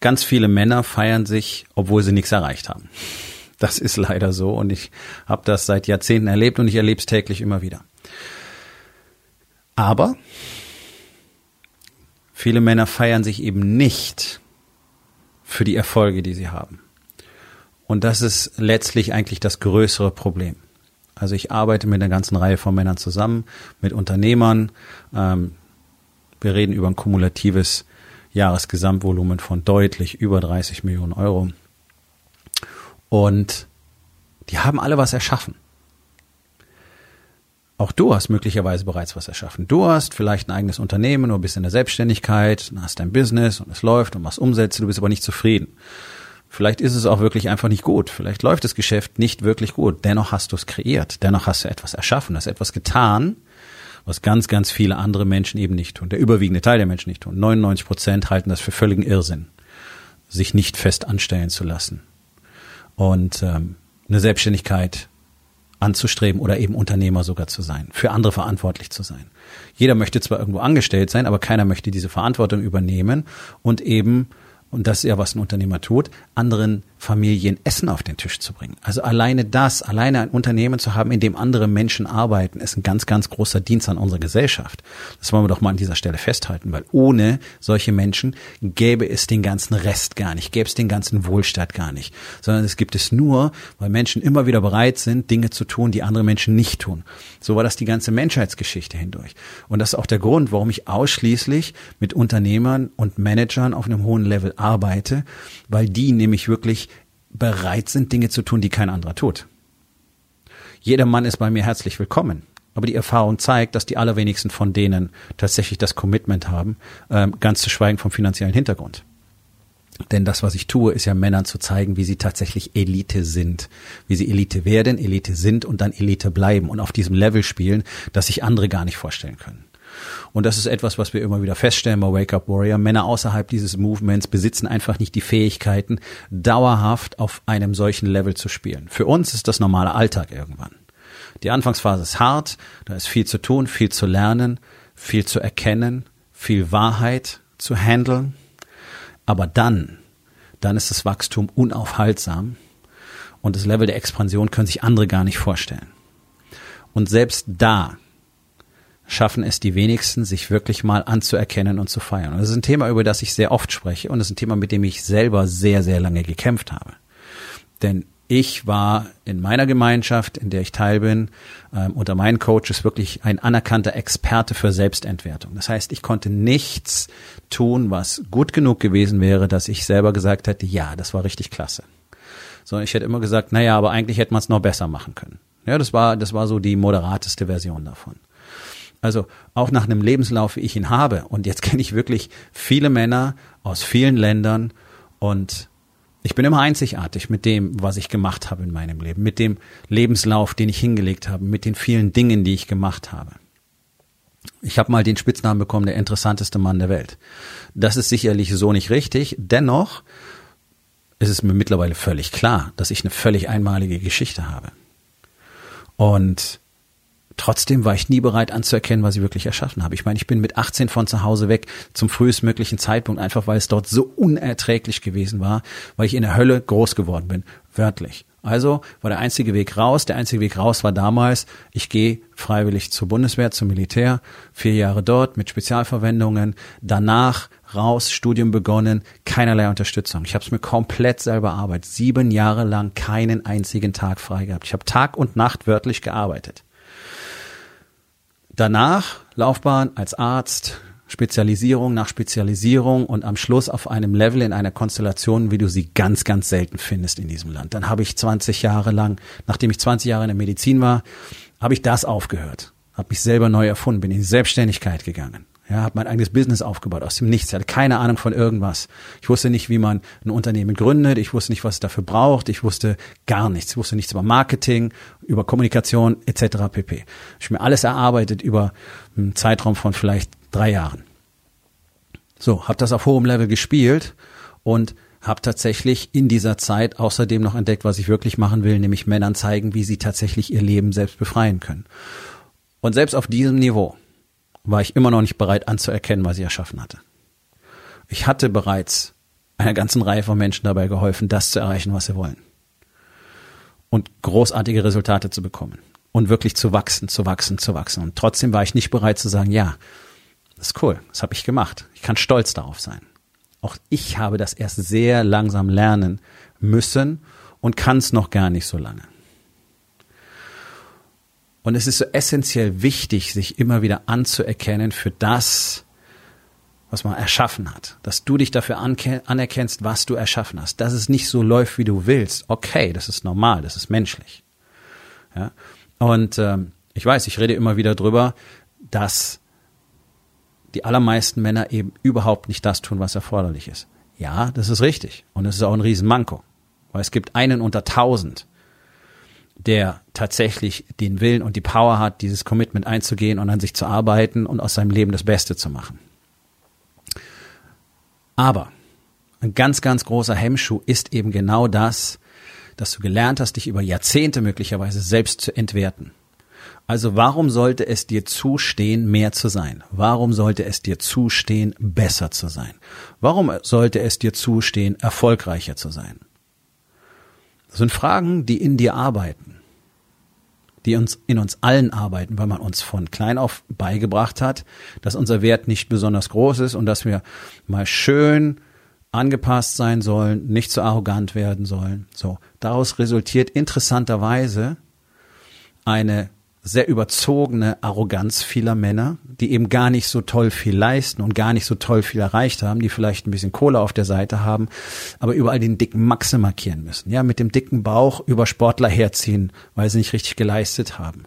Ganz viele Männer feiern sich, obwohl sie nichts erreicht haben. Das ist leider so und ich habe das seit Jahrzehnten erlebt und ich erlebe es täglich immer wieder. Aber viele Männer feiern sich eben nicht für die Erfolge, die sie haben. Und das ist letztlich eigentlich das größere Problem. Also ich arbeite mit einer ganzen Reihe von Männern zusammen, mit Unternehmern. Ähm, wir reden über ein kumulatives Jahresgesamtvolumen von deutlich über 30 Millionen Euro. Und die haben alle was erschaffen. Auch du hast möglicherweise bereits was erschaffen. Du hast vielleicht ein eigenes Unternehmen oder bist in der Selbstständigkeit, hast dein Business und es läuft und machst Umsätze, du bist aber nicht zufrieden. Vielleicht ist es auch wirklich einfach nicht gut. Vielleicht läuft das Geschäft nicht wirklich gut. Dennoch hast du es kreiert. Dennoch hast du etwas erschaffen, hast etwas getan, was ganz, ganz viele andere Menschen eben nicht tun. Der überwiegende Teil der Menschen nicht tun. 99 Prozent halten das für völligen Irrsinn, sich nicht fest anstellen zu lassen und ähm, eine Selbstständigkeit anzustreben oder eben Unternehmer sogar zu sein, für andere verantwortlich zu sein. Jeder möchte zwar irgendwo angestellt sein, aber keiner möchte diese Verantwortung übernehmen und eben und das ist ja, was ein Unternehmer tut, anderen Familien Essen auf den Tisch zu bringen. Also alleine das, alleine ein Unternehmen zu haben, in dem andere Menschen arbeiten, ist ein ganz, ganz großer Dienst an unserer Gesellschaft. Das wollen wir doch mal an dieser Stelle festhalten, weil ohne solche Menschen gäbe es den ganzen Rest gar nicht, gäbe es den ganzen Wohlstand gar nicht, sondern es gibt es nur, weil Menschen immer wieder bereit sind, Dinge zu tun, die andere Menschen nicht tun. So war das die ganze Menschheitsgeschichte hindurch. Und das ist auch der Grund, warum ich ausschließlich mit Unternehmern und Managern auf einem hohen Level arbeite, weil die nämlich wirklich bereit sind, Dinge zu tun, die kein anderer tut. Jeder Mann ist bei mir herzlich willkommen. Aber die Erfahrung zeigt, dass die allerwenigsten von denen tatsächlich das Commitment haben, ähm, ganz zu schweigen vom finanziellen Hintergrund. Denn das, was ich tue, ist ja Männern zu zeigen, wie sie tatsächlich Elite sind, wie sie Elite werden, Elite sind und dann Elite bleiben und auf diesem Level spielen, das sich andere gar nicht vorstellen können. Und das ist etwas, was wir immer wieder feststellen bei Wake Up Warrior. Männer außerhalb dieses Movements besitzen einfach nicht die Fähigkeiten, dauerhaft auf einem solchen Level zu spielen. Für uns ist das normale Alltag irgendwann. Die Anfangsphase ist hart, da ist viel zu tun, viel zu lernen, viel zu erkennen, viel Wahrheit zu handeln. Aber dann, dann ist das Wachstum unaufhaltsam und das Level der Expansion können sich andere gar nicht vorstellen. Und selbst da schaffen es die wenigsten, sich wirklich mal anzuerkennen und zu feiern. Und das ist ein Thema, über das ich sehr oft spreche und das ist ein Thema, mit dem ich selber sehr, sehr lange gekämpft habe. Denn ich war in meiner Gemeinschaft, in der ich teil bin, ähm, unter meinen Coaches wirklich ein anerkannter Experte für Selbstentwertung. Das heißt, ich konnte nichts tun, was gut genug gewesen wäre, dass ich selber gesagt hätte, ja, das war richtig klasse. Sondern ich hätte immer gesagt, naja, aber eigentlich hätte man es noch besser machen können. Ja, das war, das war so die moderateste Version davon. Also auch nach einem Lebenslauf, wie ich ihn habe. Und jetzt kenne ich wirklich viele Männer aus vielen Ländern und ich bin immer einzigartig mit dem, was ich gemacht habe in meinem Leben, mit dem Lebenslauf, den ich hingelegt habe, mit den vielen Dingen, die ich gemacht habe. Ich habe mal den Spitznamen bekommen, der interessanteste Mann der Welt. Das ist sicherlich so nicht richtig. Dennoch ist es mir mittlerweile völlig klar, dass ich eine völlig einmalige Geschichte habe. Und Trotzdem war ich nie bereit anzuerkennen, was ich wirklich erschaffen habe. Ich meine, ich bin mit 18 von zu Hause weg zum frühestmöglichen Zeitpunkt, einfach weil es dort so unerträglich gewesen war, weil ich in der Hölle groß geworden bin, wörtlich. Also war der einzige Weg raus. Der einzige Weg raus war damals, ich gehe freiwillig zur Bundeswehr, zum Militär, vier Jahre dort mit Spezialverwendungen, danach raus, Studium begonnen, keinerlei Unterstützung. Ich habe es mir komplett selber arbeitet, sieben Jahre lang keinen einzigen Tag frei gehabt. Ich habe Tag und Nacht wörtlich gearbeitet. Danach Laufbahn als Arzt, Spezialisierung nach Spezialisierung und am Schluss auf einem Level in einer Konstellation, wie du sie ganz, ganz selten findest in diesem Land. Dann habe ich 20 Jahre lang, nachdem ich 20 Jahre in der Medizin war, habe ich das aufgehört, habe mich selber neu erfunden, bin in die Selbstständigkeit gegangen. Ja, habe mein eigenes Business aufgebaut aus dem Nichts. Ich hatte keine Ahnung von irgendwas. Ich wusste nicht, wie man ein Unternehmen gründet. Ich wusste nicht, was es dafür braucht. Ich wusste gar nichts. Ich wusste nichts über Marketing, über Kommunikation etc. pp. Ich habe mir alles erarbeitet über einen Zeitraum von vielleicht drei Jahren. So, habe das auf hohem Level gespielt und habe tatsächlich in dieser Zeit außerdem noch entdeckt, was ich wirklich machen will, nämlich Männern zeigen, wie sie tatsächlich ihr Leben selbst befreien können. Und selbst auf diesem Niveau war ich immer noch nicht bereit anzuerkennen, was ich erschaffen hatte. Ich hatte bereits einer ganzen Reihe von Menschen dabei geholfen, das zu erreichen, was sie wollen. Und großartige Resultate zu bekommen. Und wirklich zu wachsen, zu wachsen, zu wachsen. Und trotzdem war ich nicht bereit zu sagen, ja, das ist cool, das habe ich gemacht. Ich kann stolz darauf sein. Auch ich habe das erst sehr langsam lernen müssen und kann es noch gar nicht so lange. Und es ist so essentiell wichtig, sich immer wieder anzuerkennen für das, was man erschaffen hat. Dass du dich dafür anerkennst, was du erschaffen hast. Dass es nicht so läuft, wie du willst. Okay, das ist normal, das ist menschlich. Ja? Und ähm, ich weiß, ich rede immer wieder drüber, dass die allermeisten Männer eben überhaupt nicht das tun, was erforderlich ist. Ja, das ist richtig. Und es ist auch ein Riesenmanko. Weil es gibt einen unter tausend, der tatsächlich den Willen und die Power hat, dieses Commitment einzugehen und an sich zu arbeiten und aus seinem Leben das Beste zu machen. Aber ein ganz, ganz großer Hemmschuh ist eben genau das, dass du gelernt hast, dich über Jahrzehnte möglicherweise selbst zu entwerten. Also warum sollte es dir zustehen, mehr zu sein? Warum sollte es dir zustehen, besser zu sein? Warum sollte es dir zustehen, erfolgreicher zu sein? Das sind Fragen, die in dir arbeiten, die uns in uns allen arbeiten, weil man uns von klein auf beigebracht hat, dass unser Wert nicht besonders groß ist und dass wir mal schön angepasst sein sollen, nicht zu arrogant werden sollen. So, daraus resultiert interessanterweise eine sehr überzogene Arroganz vieler Männer, die eben gar nicht so toll viel leisten und gar nicht so toll viel erreicht haben, die vielleicht ein bisschen Kohle auf der Seite haben, aber überall den dicken Maxe markieren müssen. Ja, mit dem dicken Bauch über Sportler herziehen, weil sie nicht richtig geleistet haben.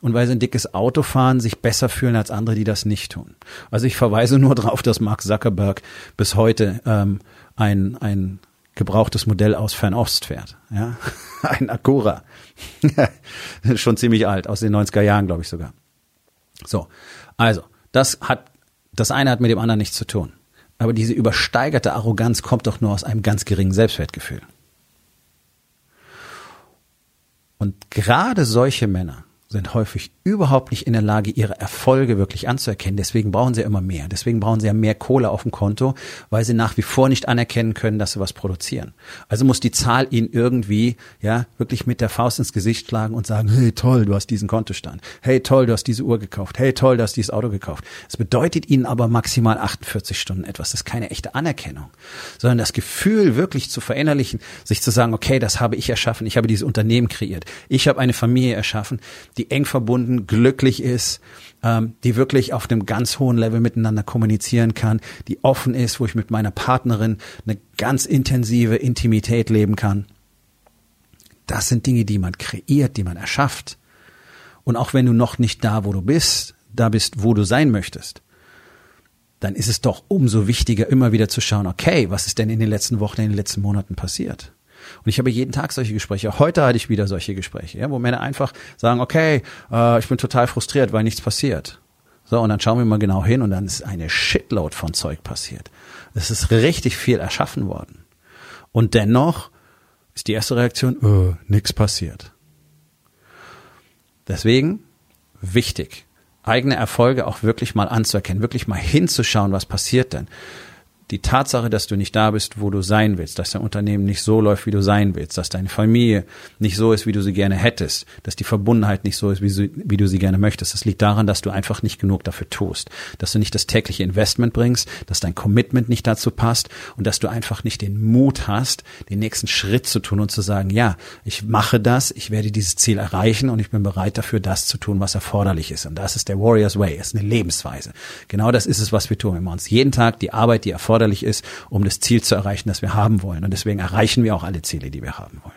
Und weil sie ein dickes Auto fahren, sich besser fühlen als andere, die das nicht tun. Also ich verweise nur darauf, dass Mark Zuckerberg bis heute ähm, ein, ein gebrauchtes Modell aus Fernost fährt. Ja? Ein Acura. Schon ziemlich alt, aus den 90er Jahren, glaube ich sogar. So, also, das hat, das eine hat mit dem anderen nichts zu tun. Aber diese übersteigerte Arroganz kommt doch nur aus einem ganz geringen Selbstwertgefühl. Und gerade solche Männer sind häufig überhaupt nicht in der Lage, ihre Erfolge wirklich anzuerkennen. Deswegen brauchen sie immer mehr. Deswegen brauchen sie ja mehr Kohle auf dem Konto, weil sie nach wie vor nicht anerkennen können, dass sie was produzieren. Also muss die Zahl ihnen irgendwie, ja, wirklich mit der Faust ins Gesicht schlagen und sagen, hey toll, du hast diesen Kontostand. Hey toll, du hast diese Uhr gekauft. Hey toll, du hast dieses Auto gekauft. Es bedeutet ihnen aber maximal 48 Stunden etwas. Das ist keine echte Anerkennung, sondern das Gefühl wirklich zu verinnerlichen, sich zu sagen, okay, das habe ich erschaffen. Ich habe dieses Unternehmen kreiert. Ich habe eine Familie erschaffen, die eng verbunden glücklich ist, ähm, die wirklich auf einem ganz hohen Level miteinander kommunizieren kann, die offen ist, wo ich mit meiner Partnerin eine ganz intensive Intimität leben kann. Das sind Dinge, die man kreiert, die man erschafft. Und auch wenn du noch nicht da, wo du bist, da bist, wo du sein möchtest, dann ist es doch umso wichtiger, immer wieder zu schauen, okay, was ist denn in den letzten Wochen, in den letzten Monaten passiert? Und ich habe jeden Tag solche Gespräche. Heute hatte ich wieder solche Gespräche, ja, wo Männer einfach sagen, okay, äh, ich bin total frustriert, weil nichts passiert. So, und dann schauen wir mal genau hin und dann ist eine Shitload von Zeug passiert. Es ist richtig viel erschaffen worden. Und dennoch ist die erste Reaktion, äh, nichts passiert. Deswegen wichtig, eigene Erfolge auch wirklich mal anzuerkennen, wirklich mal hinzuschauen, was passiert denn die Tatsache, dass du nicht da bist, wo du sein willst, dass dein Unternehmen nicht so läuft, wie du sein willst, dass deine Familie nicht so ist, wie du sie gerne hättest, dass die Verbundenheit nicht so ist, wie, sie, wie du sie gerne möchtest. Das liegt daran, dass du einfach nicht genug dafür tust, dass du nicht das tägliche Investment bringst, dass dein Commitment nicht dazu passt und dass du einfach nicht den Mut hast, den nächsten Schritt zu tun und zu sagen, ja, ich mache das, ich werde dieses Ziel erreichen und ich bin bereit dafür, das zu tun, was erforderlich ist. Und das ist der Warrior's Way, ist eine Lebensweise. Genau das ist es, was wir tun. Wir machen uns jeden Tag die Arbeit, die erforderlich erforderlich ist, um das Ziel zu erreichen, das wir haben wollen. Und deswegen erreichen wir auch alle Ziele, die wir haben wollen.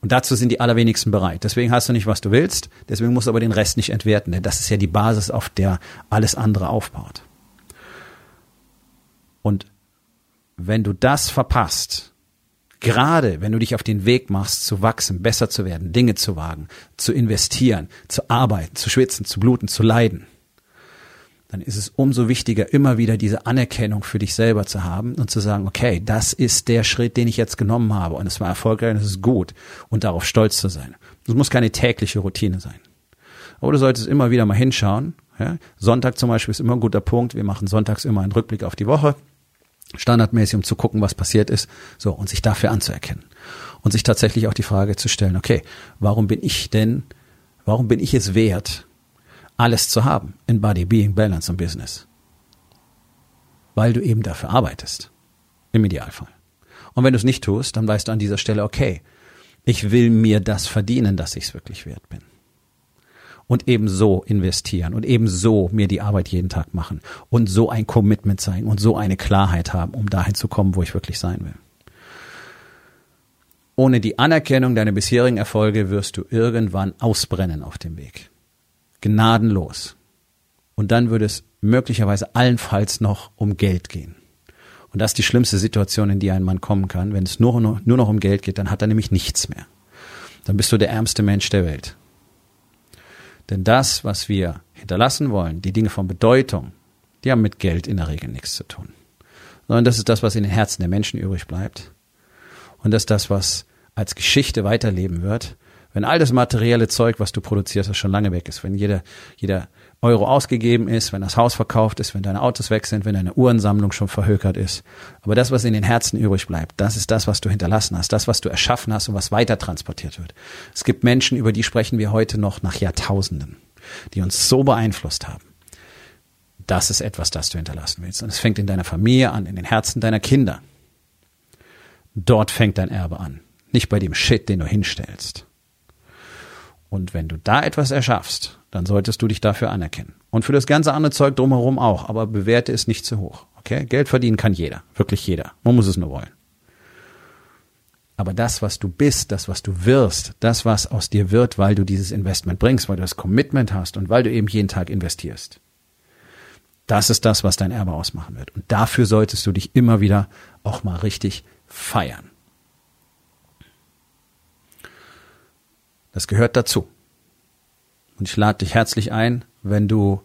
Und dazu sind die allerwenigsten bereit. Deswegen hast du nicht, was du willst. Deswegen musst du aber den Rest nicht entwerten. Denn das ist ja die Basis, auf der alles andere aufbaut. Und wenn du das verpasst, gerade wenn du dich auf den Weg machst, zu wachsen, besser zu werden, Dinge zu wagen, zu investieren, zu arbeiten, zu schwitzen, zu bluten, zu leiden, dann ist es umso wichtiger, immer wieder diese Anerkennung für dich selber zu haben und zu sagen, okay, das ist der Schritt, den ich jetzt genommen habe und es war erfolgreich und es ist gut und darauf stolz zu sein. Das muss keine tägliche Routine sein. Aber du solltest immer wieder mal hinschauen. Ja? Sonntag zum Beispiel ist immer ein guter Punkt. Wir machen sonntags immer einen Rückblick auf die Woche. Standardmäßig, um zu gucken, was passiert ist. So, und sich dafür anzuerkennen. Und sich tatsächlich auch die Frage zu stellen, okay, warum bin ich denn, warum bin ich es wert, alles zu haben in Body, Being, Balance und Business. Weil du eben dafür arbeitest. Im Idealfall. Und wenn du es nicht tust, dann weißt du an dieser Stelle, okay, ich will mir das verdienen, dass ich es wirklich wert bin. Und eben so investieren und eben so mir die Arbeit jeden Tag machen und so ein Commitment zeigen und so eine Klarheit haben, um dahin zu kommen, wo ich wirklich sein will. Ohne die Anerkennung deiner bisherigen Erfolge wirst du irgendwann ausbrennen auf dem Weg gnadenlos. Und dann würde es möglicherweise allenfalls noch um Geld gehen. Und das ist die schlimmste Situation, in die ein Mann kommen kann. Wenn es nur, nur, noch um Geld geht, dann hat er nämlich nichts mehr. Dann bist du der ärmste Mensch der Welt. Denn das, was wir hinterlassen wollen, die Dinge von Bedeutung, die haben mit Geld in der Regel nichts zu tun. Sondern das ist das, was in den Herzen der Menschen übrig bleibt. Und das ist das, was als Geschichte weiterleben wird wenn all das materielle Zeug, was du produzierst, das schon lange weg ist, wenn jeder, jeder Euro ausgegeben ist, wenn das Haus verkauft ist, wenn deine Autos weg sind, wenn deine Uhrensammlung schon verhökert ist. Aber das, was in den Herzen übrig bleibt, das ist das, was du hinterlassen hast, das, was du erschaffen hast und was weiter transportiert wird. Es gibt Menschen, über die sprechen wir heute noch nach Jahrtausenden, die uns so beeinflusst haben. Das ist etwas, das du hinterlassen willst. Und es fängt in deiner Familie an, in den Herzen deiner Kinder. Dort fängt dein Erbe an. Nicht bei dem Shit, den du hinstellst. Und wenn du da etwas erschaffst, dann solltest du dich dafür anerkennen. Und für das ganze andere Zeug drumherum auch, aber bewerte es nicht zu hoch. Okay? Geld verdienen kann jeder, wirklich jeder. Man muss es nur wollen. Aber das, was du bist, das, was du wirst, das, was aus dir wird, weil du dieses Investment bringst, weil du das Commitment hast und weil du eben jeden Tag investierst. Das ist das, was dein Erbe ausmachen wird. Und dafür solltest du dich immer wieder auch mal richtig feiern. Das gehört dazu. Und ich lade dich herzlich ein, wenn du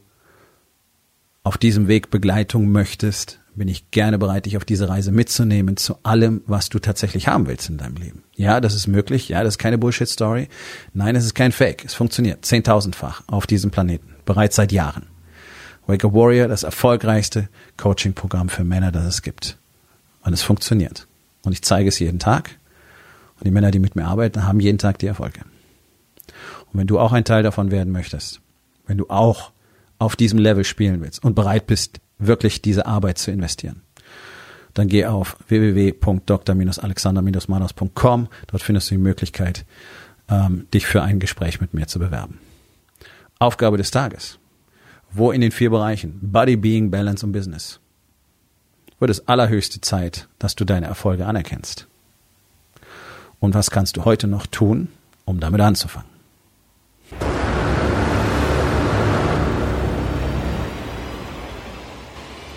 auf diesem Weg Begleitung möchtest, bin ich gerne bereit, dich auf diese Reise mitzunehmen zu allem, was du tatsächlich haben willst in deinem Leben. Ja, das ist möglich. Ja, das ist keine Bullshit-Story. Nein, es ist kein Fake. Es funktioniert zehntausendfach auf diesem Planeten. Bereits seit Jahren. Wake a Warrior, das erfolgreichste Coaching-Programm für Männer, das es gibt. Und es funktioniert. Und ich zeige es jeden Tag. Und die Männer, die mit mir arbeiten, haben jeden Tag die Erfolge. Und wenn du auch ein Teil davon werden möchtest, wenn du auch auf diesem Level spielen willst und bereit bist, wirklich diese Arbeit zu investieren, dann geh auf www.dr-alexander-manos.com. Dort findest du die Möglichkeit, ähm, dich für ein Gespräch mit mir zu bewerben. Aufgabe des Tages. Wo in den vier Bereichen Body, Being, Balance und Business wird es allerhöchste Zeit, dass du deine Erfolge anerkennst. Und was kannst du heute noch tun, um damit anzufangen?